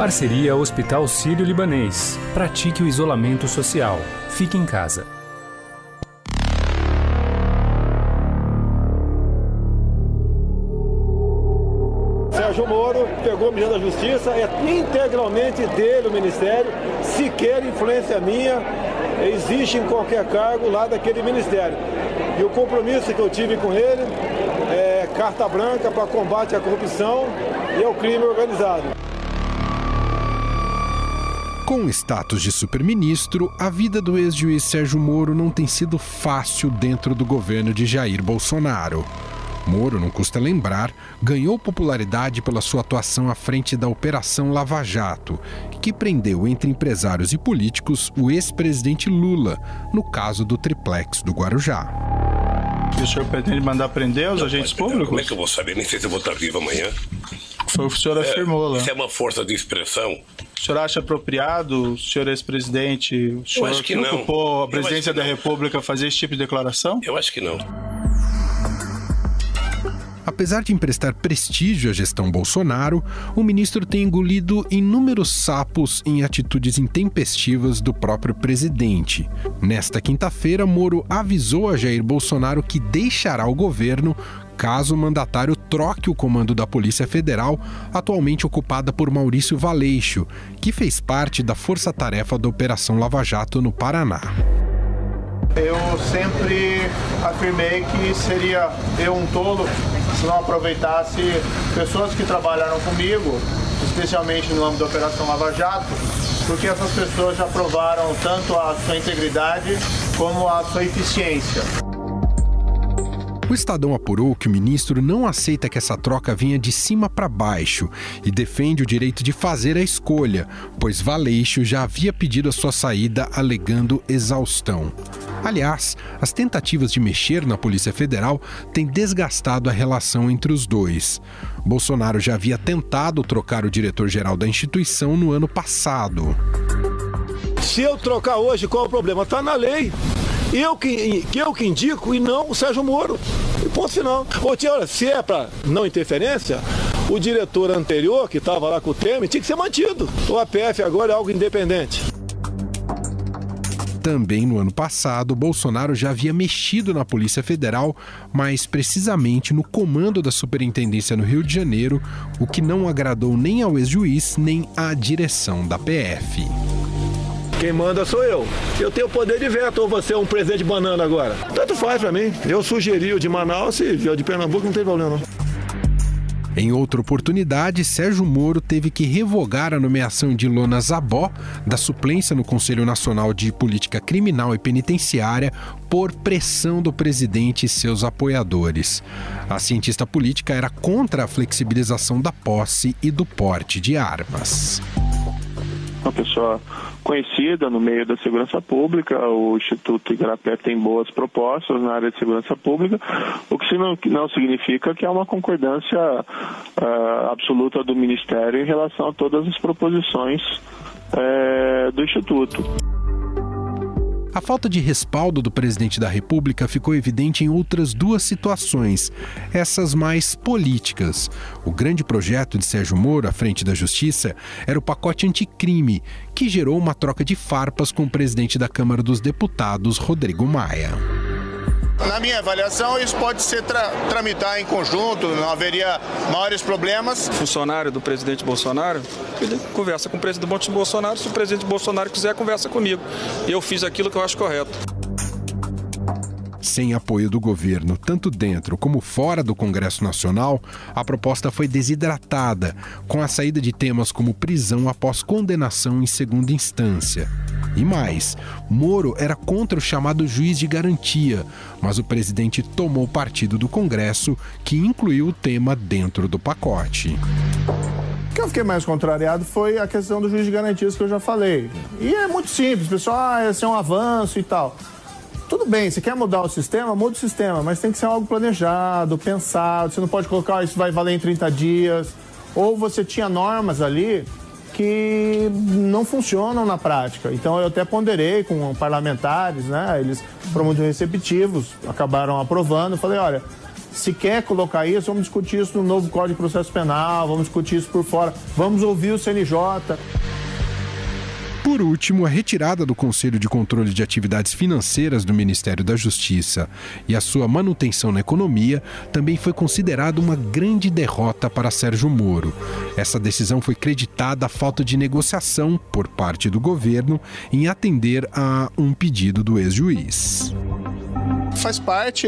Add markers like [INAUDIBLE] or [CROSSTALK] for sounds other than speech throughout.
Parceria Hospital Sírio-Libanês. Pratique o isolamento social. Fique em casa. Sérgio Moro pegou o Ministério da Justiça, é integralmente dele o Ministério, sequer influência minha existe em qualquer cargo lá daquele Ministério. E o compromisso que eu tive com ele é carta branca para combate à corrupção e ao crime organizado. Com o status de superministro, a vida do ex-juiz Sérgio Moro não tem sido fácil dentro do governo de Jair Bolsonaro. Moro, não custa lembrar, ganhou popularidade pela sua atuação à frente da Operação Lava Jato, que prendeu entre empresários e políticos o ex-presidente Lula, no caso do triplex do Guarujá. E o senhor pretende mandar prender os agentes públicos? Como é que eu vou saber? Nem sei se eu vou estar vivo amanhã. Foi o que o senhor afirmou lá. Isso é uma força de expressão. O senhor acha apropriado, o senhor ex-presidente, o senhor acho que que não. ocupou a Eu presidência da. República fazer esse tipo de declaração? Eu acho que não. Apesar de emprestar prestígio à gestão Bolsonaro, o ministro tem engolido inúmeros sapos em atitudes intempestivas do próprio presidente. Nesta quinta-feira, Moro avisou a Jair Bolsonaro que deixará o governo caso o mandatário troque o comando da Polícia Federal, atualmente ocupada por Maurício Valeixo, que fez parte da força-tarefa da Operação Lava Jato no Paraná. Eu sempre afirmei que seria eu um tolo se não aproveitasse pessoas que trabalharam comigo, especialmente no âmbito da Operação Lava Jato, porque essas pessoas já provaram tanto a sua integridade como a sua eficiência. O Estadão apurou que o ministro não aceita que essa troca venha de cima para baixo e defende o direito de fazer a escolha, pois Valeixo já havia pedido a sua saída alegando exaustão. Aliás, as tentativas de mexer na Polícia Federal têm desgastado a relação entre os dois. Bolsonaro já havia tentado trocar o diretor-geral da instituição no ano passado. Se eu trocar hoje, qual é o problema? Está na lei. Eu que, eu que indico e não o Sérgio Moro. E ponto final. Ô, tia, olha, se é para não interferência, o diretor anterior, que estava lá com o Temer, tinha que ser mantido. O APF agora é algo independente. Também no ano passado, Bolsonaro já havia mexido na Polícia Federal, mas precisamente no comando da superintendência no Rio de Janeiro, o que não agradou nem ao ex-juiz nem à direção da PF. Quem manda sou eu. Eu tenho poder de veto ou você é um presidente banana agora? Tanto faz pra mim. Eu sugeri o de Manaus e o de Pernambuco não tem problema não. Em outra oportunidade, Sérgio Moro teve que revogar a nomeação de Lona Zabó da suplência no Conselho Nacional de Política Criminal e Penitenciária por pressão do presidente e seus apoiadores. A cientista política era contra a flexibilização da posse e do porte de armas. Uma pessoa conhecida no meio da segurança pública. O Instituto Igarapé tem boas propostas na área de segurança pública, o que não, não significa que há uma concordância ah, absoluta do Ministério em relação a todas as proposições eh, do Instituto. A falta de respaldo do presidente da República ficou evidente em outras duas situações, essas mais políticas. O grande projeto de Sérgio Moro à frente da Justiça era o pacote anticrime, que gerou uma troca de farpas com o presidente da Câmara dos Deputados, Rodrigo Maia. Na minha avaliação, isso pode ser tra tramitar em conjunto, não haveria maiores problemas. Funcionário do presidente Bolsonaro, ele conversa com o presidente Bolsonaro. Se o presidente Bolsonaro quiser, conversa comigo. Eu fiz aquilo que eu acho correto. Sem apoio do governo, tanto dentro como fora do Congresso Nacional, a proposta foi desidratada, com a saída de temas como prisão após condenação em segunda instância. E mais, Moro era contra o chamado juiz de garantia, mas o presidente tomou partido do Congresso, que incluiu o tema dentro do pacote. O que eu fiquei mais contrariado foi a questão do juiz de garantias que eu já falei. E é muito simples, pessoal, ah, esse é um avanço e tal. Tudo bem, você quer mudar o sistema, muda o sistema, mas tem que ser algo planejado, pensado. Você não pode colocar, "Ah, isso vai valer em 30 dias. Ou você tinha normas ali que não funcionam na prática. Então eu até ponderei com parlamentares, né? Eles foram muito receptivos, acabaram aprovando. Falei, olha, se quer colocar isso, vamos discutir isso no novo Código de Processo Penal, vamos discutir isso por fora, vamos ouvir o CNJ. Por último, a retirada do Conselho de Controle de Atividades Financeiras do Ministério da Justiça e a sua manutenção na economia também foi considerada uma grande derrota para Sérgio Moro. Essa decisão foi creditada à falta de negociação por parte do governo em atender a um pedido do ex-juiz. Faz parte,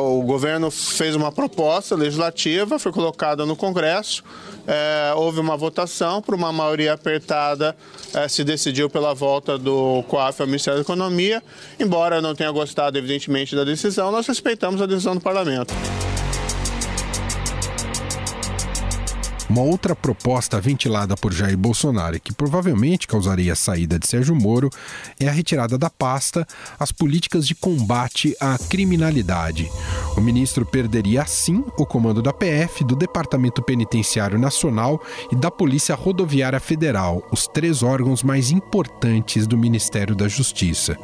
o governo fez uma proposta legislativa, foi colocada no Congresso, uh, houve uma votação, por uma maioria apertada uh, se decidiu pela volta do COAF ao Ministério da Economia. Embora eu não tenha gostado, evidentemente, da decisão, nós respeitamos a decisão do Parlamento. Uma outra proposta ventilada por Jair Bolsonaro e que provavelmente causaria a saída de Sérgio Moro é a retirada da pasta as políticas de combate à criminalidade. O ministro perderia assim o comando da PF, do Departamento Penitenciário Nacional e da Polícia Rodoviária Federal, os três órgãos mais importantes do Ministério da Justiça.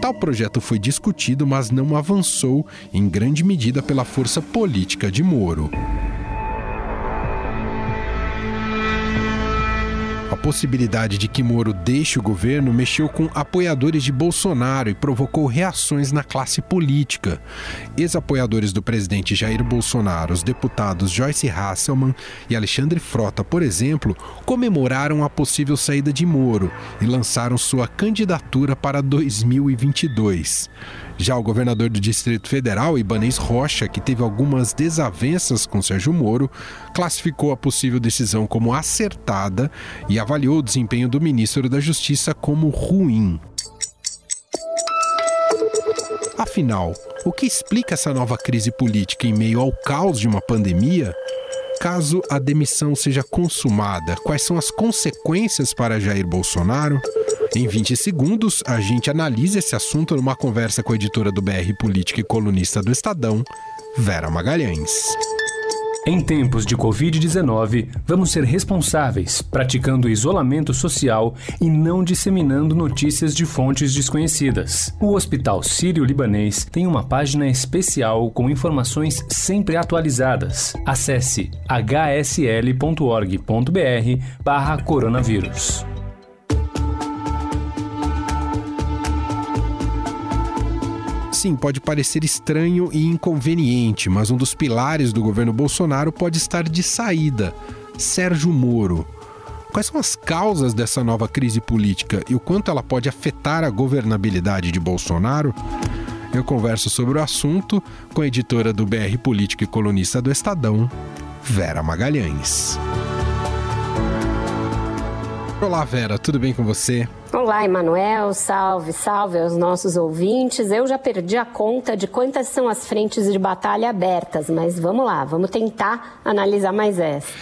Tal projeto foi discutido, mas não avançou, em grande medida pela força política de Moro. Possibilidade de que Moro deixe o governo mexeu com apoiadores de Bolsonaro e provocou reações na classe política. Ex-apoiadores do presidente Jair Bolsonaro, os deputados Joyce Hasselman e Alexandre Frota, por exemplo, comemoraram a possível saída de Moro e lançaram sua candidatura para 2022. Já o governador do Distrito Federal, Ibanez Rocha, que teve algumas desavenças com Sérgio Moro, classificou a possível decisão como acertada e avaliou o desempenho do ministro da Justiça como ruim. Afinal, o que explica essa nova crise política em meio ao caos de uma pandemia? Caso a demissão seja consumada, quais são as consequências para Jair Bolsonaro? Em 20 segundos, a gente analisa esse assunto numa conversa com a editora do BR Política e colunista do Estadão, Vera Magalhães. Em tempos de Covid-19, vamos ser responsáveis, praticando isolamento social e não disseminando notícias de fontes desconhecidas. O Hospital Sírio-Libanês tem uma página especial com informações sempre atualizadas. Acesse hsl.org.br/coronavírus. Sim, pode parecer estranho e inconveniente, mas um dos pilares do governo Bolsonaro pode estar de saída: Sérgio Moro. Quais são as causas dessa nova crise política e o quanto ela pode afetar a governabilidade de Bolsonaro? Eu converso sobre o assunto com a editora do BR Política e colunista do Estadão, Vera Magalhães. Olá, Vera, tudo bem com você? Olá, Emanuel, salve, salve aos nossos ouvintes. Eu já perdi a conta de quantas são as frentes de batalha abertas, mas vamos lá, vamos tentar analisar mais essa.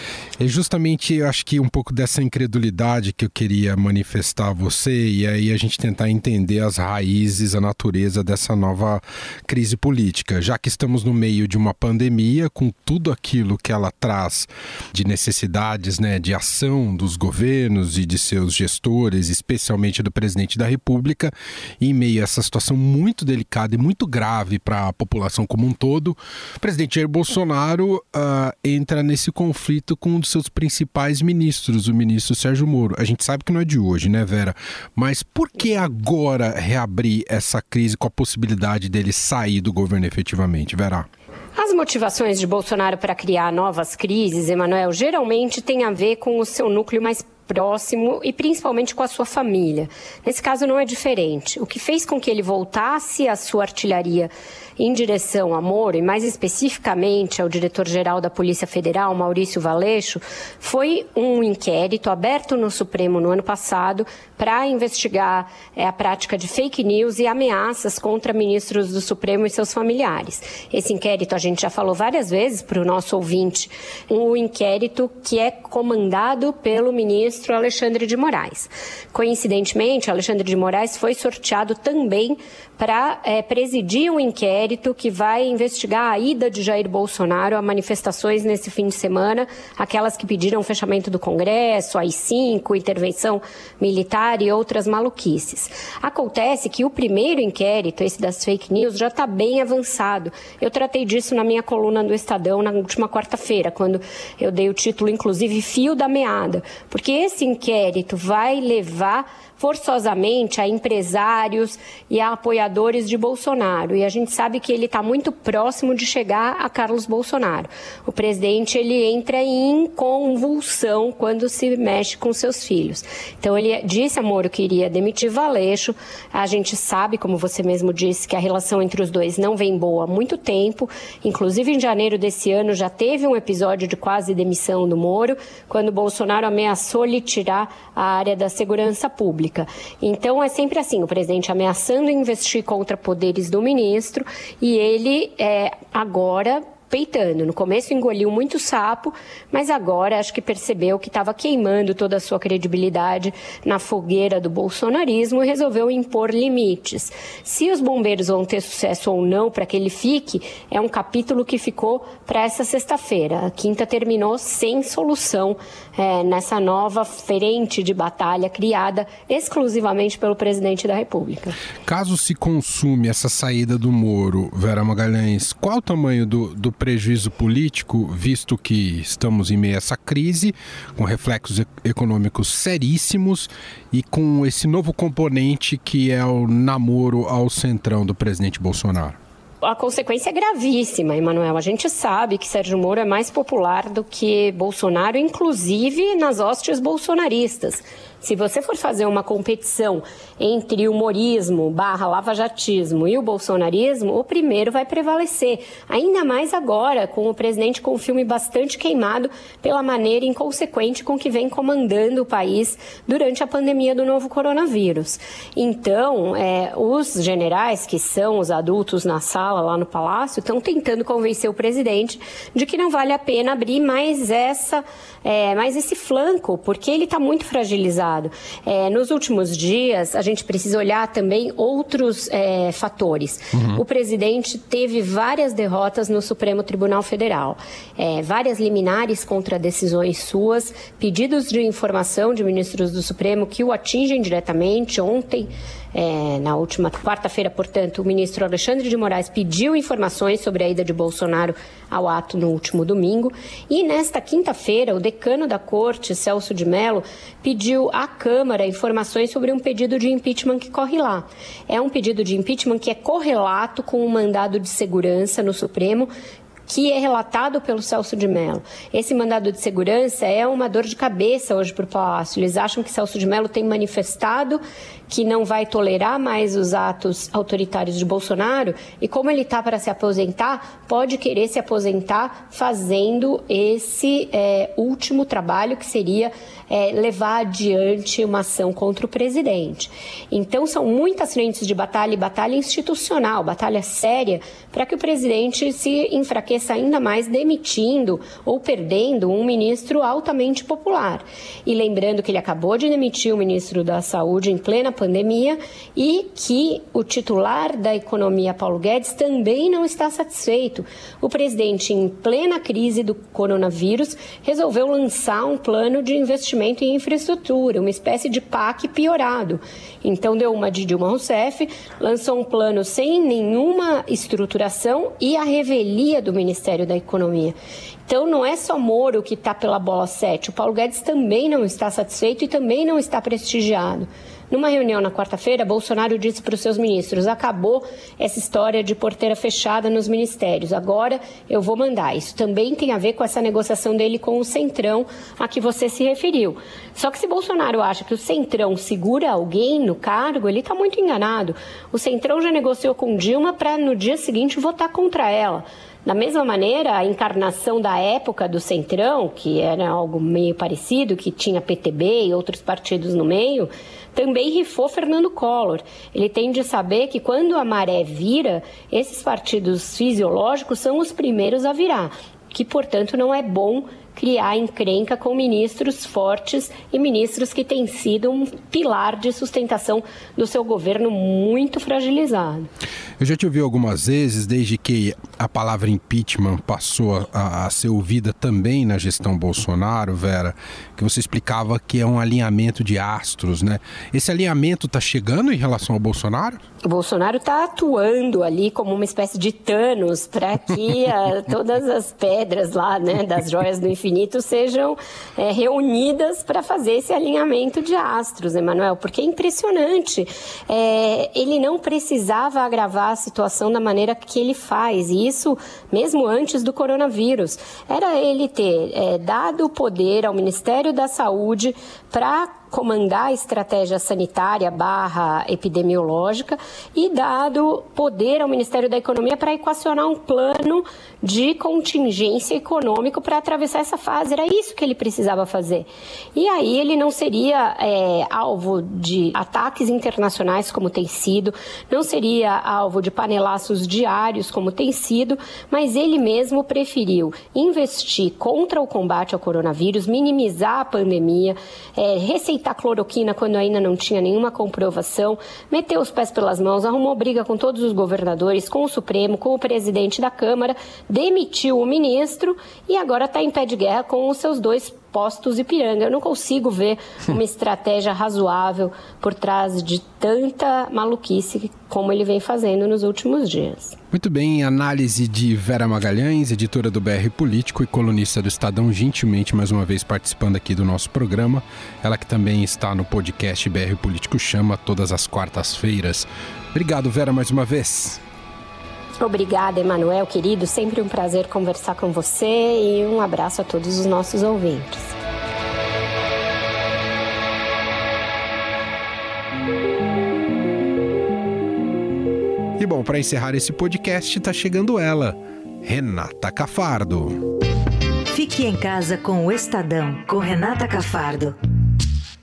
É justamente, eu acho que um pouco dessa incredulidade que eu queria manifestar a você e aí a gente tentar entender as raízes, a natureza dessa nova crise política. Já que estamos no meio de uma pandemia, com tudo aquilo que ela traz de necessidades, né, de ação dos governos e de seus gestores, especialmente do presidente da República, em meio a essa situação muito delicada e muito grave para a população como um todo, o presidente Jair Bolsonaro uh, entra nesse conflito com dos seus principais ministros, o ministro Sérgio Moro. A gente sabe que não é de hoje, né, Vera? Mas por que agora reabrir essa crise com a possibilidade dele sair do governo efetivamente, Vera? As motivações de Bolsonaro para criar novas crises, Emanuel, geralmente têm a ver com o seu núcleo mais próximo e principalmente com a sua família. Nesse caso não é diferente. O que fez com que ele voltasse a sua artilharia em direção a Moro, e mais especificamente ao diretor-geral da Polícia Federal, Maurício Valeixo, foi um inquérito aberto no Supremo no ano passado para investigar é, a prática de fake news e ameaças contra ministros do Supremo e seus familiares. Esse inquérito, a gente já falou várias vezes para o nosso ouvinte, um inquérito que é comandado pelo ministro ministro Alexandre de Moraes. Coincidentemente, Alexandre de Moraes foi sorteado também para é, presidir um inquérito que vai investigar a ida de Jair Bolsonaro a manifestações nesse fim de semana, aquelas que pediram o fechamento do Congresso, AI-5, intervenção militar e outras maluquices. Acontece que o primeiro inquérito, esse das fake news, já está bem avançado. Eu tratei disso na minha coluna do Estadão na última quarta-feira, quando eu dei o título, inclusive, Fio da Meada, porque esse inquérito vai levar forçosamente a empresários e a apoiadores de Bolsonaro. E a gente sabe que ele está muito próximo de chegar a Carlos Bolsonaro. O presidente ele entra em convulsão quando se mexe com seus filhos. Então ele disse a Moro que iria demitir Valeixo. A gente sabe, como você mesmo disse, que a relação entre os dois não vem boa há muito tempo. Inclusive em janeiro desse ano já teve um episódio de quase demissão do Moro, quando Bolsonaro ameaçou lhe tirar a área da segurança pública pública. Então é sempre assim, o presidente ameaçando investir contra poderes do ministro e ele é, agora peitando. No começo engoliu muito sapo, mas agora acho que percebeu que estava queimando toda a sua credibilidade na fogueira do bolsonarismo e resolveu impor limites. Se os bombeiros vão ter sucesso ou não para que ele fique, é um capítulo que ficou para essa sexta-feira. A quinta terminou sem solução é, nessa nova frente de batalha criada exclusivamente pelo presidente da República. Caso se consume essa saída do Moro, Vera Magalhães, qual o tamanho do, do prejuízo político, visto que estamos em meio a essa crise, com reflexos econômicos seríssimos e com esse novo componente que é o namoro ao centrão do presidente Bolsonaro? a consequência é gravíssima, Emanuel. A gente sabe que Sérgio Moro é mais popular do que Bolsonaro, inclusive nas hostes bolsonaristas. Se você for fazer uma competição entre humorismo barra lavajatismo e o bolsonarismo, o primeiro vai prevalecer. Ainda mais agora, com o presidente com o filme bastante queimado pela maneira inconsequente com que vem comandando o país durante a pandemia do novo coronavírus. Então, é, os generais, que são os adultos na sala lá no palácio, estão tentando convencer o presidente de que não vale a pena abrir mais essa, é, mais esse flanco, porque ele está muito fragilizado. É, nos últimos dias, a gente precisa olhar também outros é, fatores. Uhum. O presidente teve várias derrotas no Supremo Tribunal Federal, é, várias liminares contra decisões suas, pedidos de informação de ministros do Supremo que o atingem diretamente. Ontem, é, na última quarta-feira, portanto, o ministro Alexandre de Moraes pediu informações sobre a ida de Bolsonaro ao ato no último domingo. E nesta quinta-feira, o decano da corte, Celso de Mello, pediu à Câmara informações sobre um pedido de impeachment que corre lá. É um pedido de impeachment que é correlato com um mandado de segurança no Supremo que é relatado pelo Celso de Mello. Esse mandado de segurança é uma dor de cabeça hoje para o Palácio. Eles acham que Celso de Mello tem manifestado que não vai tolerar mais os atos autoritários de Bolsonaro e como ele está para se aposentar, pode querer se aposentar fazendo esse é, último trabalho que seria é, levar adiante uma ação contra o presidente. Então são muitas frentes de batalha e batalha institucional, batalha séria, para que o presidente se enfraqueça ainda mais demitindo ou perdendo um ministro altamente popular. E lembrando que ele acabou de demitir o ministro da Saúde em plena pandemia e que o titular da economia, Paulo Guedes, também não está satisfeito. O presidente, em plena crise do coronavírus, resolveu lançar um plano de investimento em infraestrutura, uma espécie de PAC piorado. Então, deu uma de Dilma Rousseff, lançou um plano sem nenhuma estruturação e a revelia do Ministério da Economia. Então, não é só Moro que está pela bola 7. O Paulo Guedes também não está satisfeito e também não está prestigiado. Numa reunião na quarta-feira, Bolsonaro disse para os seus ministros: acabou essa história de porteira fechada nos ministérios, agora eu vou mandar. Isso também tem a ver com essa negociação dele com o Centrão a que você se referiu. Só que se Bolsonaro acha que o Centrão segura alguém no cargo, ele está muito enganado. O Centrão já negociou com Dilma para no dia seguinte votar contra ela. Da mesma maneira, a encarnação da época do Centrão, que era algo meio parecido, que tinha PTB e outros partidos no meio, também rifou Fernando Collor. Ele tem de saber que quando a maré vira, esses partidos fisiológicos são os primeiros a virar, que, portanto, não é bom criar encrenca com ministros fortes e ministros que têm sido um pilar de sustentação do seu governo muito fragilizado. Eu já te ouvi algumas vezes, desde que a palavra impeachment passou a, a, ser ouvida também na gestão Bolsonaro, Vera, que você explicava que é um alinhamento de astros, né? Esse alinhamento está chegando em relação ao Bolsonaro? O Bolsonaro está atuando ali como uma espécie de Thanos para que a, [LAUGHS] todas as pedras lá, né, das joias do infinito sejam é, reunidas para fazer esse alinhamento de astros, Emanuel, porque é impressionante. É, ele não precisava agravar a situação da maneira que ele faz, e isso mesmo antes do coronavírus. Era ele ter é, dado o poder ao Ministério da Saúde para comandar a estratégia sanitária barra epidemiológica e dado poder ao Ministério da Economia para equacionar um plano de contingência econômico para atravessar essa fase. Era isso que ele precisava fazer. E aí ele não seria é, alvo de ataques internacionais como tem sido, não seria alvo de panelaços diários como tem sido, mas ele mesmo preferiu investir contra o combate ao coronavírus, minimizar a pandemia, é, receitar cloroquina quando ainda não tinha nenhuma comprovação, meteu os pés pelas mãos, arrumou briga com todos os governadores, com o Supremo, com o presidente da Câmara, demitiu o ministro e agora está em pé de guerra com os seus dois postos Ipiranga. Eu não consigo ver uma [LAUGHS] estratégia razoável por trás de tanta maluquice como ele vem fazendo nos últimos dias. Muito bem, análise de Vera Magalhães, editora do BR Político e colunista do Estadão, gentilmente mais uma vez participando aqui do nosso programa. Ela que também está no podcast BR Político Chama todas as quartas-feiras. Obrigado, Vera, mais uma vez. Obrigada, Emanuel, querido. Sempre um prazer conversar com você e um abraço a todos os nossos ouvintes. E bom, para encerrar esse podcast, está chegando ela, Renata Cafardo. Fique em casa com o Estadão, com Renata Cafardo.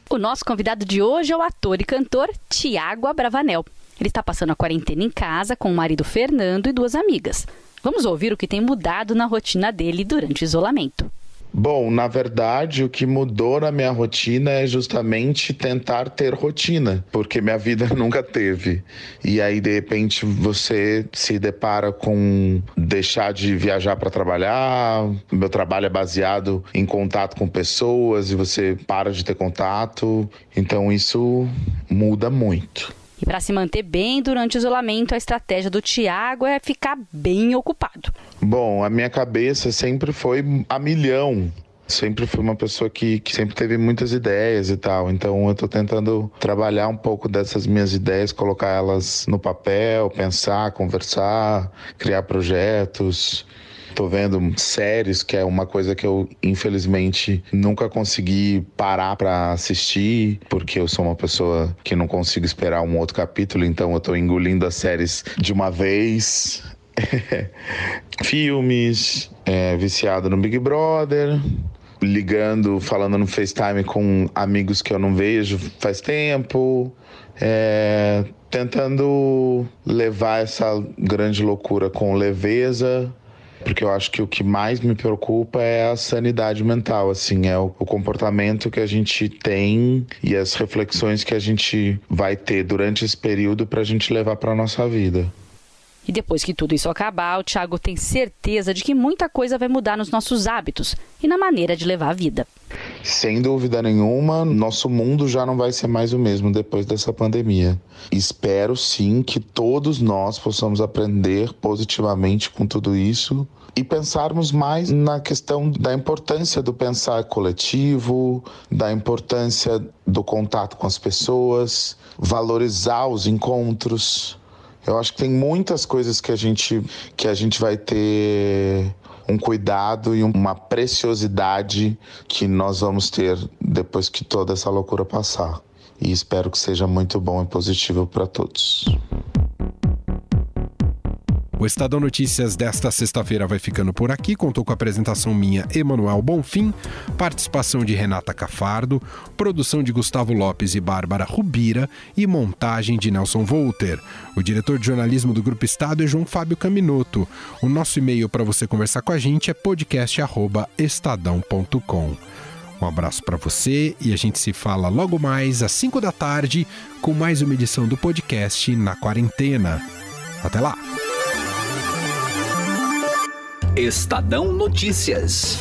O nosso convidado de hoje é o ator e cantor Tiago Abravanel. Ele está passando a quarentena em casa com o marido Fernando e duas amigas. Vamos ouvir o que tem mudado na rotina dele durante o isolamento. Bom, na verdade, o que mudou na minha rotina é justamente tentar ter rotina, porque minha vida [LAUGHS] nunca teve. E aí, de repente, você se depara com deixar de viajar para trabalhar. Meu trabalho é baseado em contato com pessoas e você para de ter contato. Então, isso muda muito. E para se manter bem durante o isolamento, a estratégia do Tiago é ficar bem ocupado. Bom, a minha cabeça sempre foi a milhão. Sempre fui uma pessoa que, que sempre teve muitas ideias e tal. Então eu estou tentando trabalhar um pouco dessas minhas ideias, colocar elas no papel, pensar, conversar, criar projetos. Tô vendo séries, que é uma coisa que eu, infelizmente, nunca consegui parar para assistir, porque eu sou uma pessoa que não consigo esperar um outro capítulo, então eu tô engolindo as séries de uma vez. [LAUGHS] Filmes, é, viciado no Big Brother, ligando, falando no FaceTime com amigos que eu não vejo faz tempo. É, tentando levar essa grande loucura com leveza, porque eu acho que o que mais me preocupa é a sanidade mental, assim, é o, o comportamento que a gente tem e as reflexões que a gente vai ter durante esse período para a gente levar para nossa vida. E depois que tudo isso acabar, o Thiago tem certeza de que muita coisa vai mudar nos nossos hábitos e na maneira de levar a vida. Sem dúvida nenhuma, nosso mundo já não vai ser mais o mesmo depois dessa pandemia. Espero sim que todos nós possamos aprender positivamente com tudo isso e pensarmos mais na questão da importância do pensar coletivo, da importância do contato com as pessoas, valorizar os encontros eu acho que tem muitas coisas que a gente que a gente vai ter um cuidado e uma preciosidade que nós vamos ter depois que toda essa loucura passar. E espero que seja muito bom e positivo para todos. O Estadão Notícias desta sexta-feira vai ficando por aqui. Contou com a apresentação minha, Emanuel Bonfim, participação de Renata Cafardo, produção de Gustavo Lopes e Bárbara Rubira e montagem de Nelson Volter. O diretor de jornalismo do Grupo Estado é João Fábio Caminoto. O nosso e-mail para você conversar com a gente é podcast@estadão.com. Um abraço para você e a gente se fala logo mais às 5 da tarde com mais uma edição do podcast Na Quarentena. Até lá! Estadão Notícias.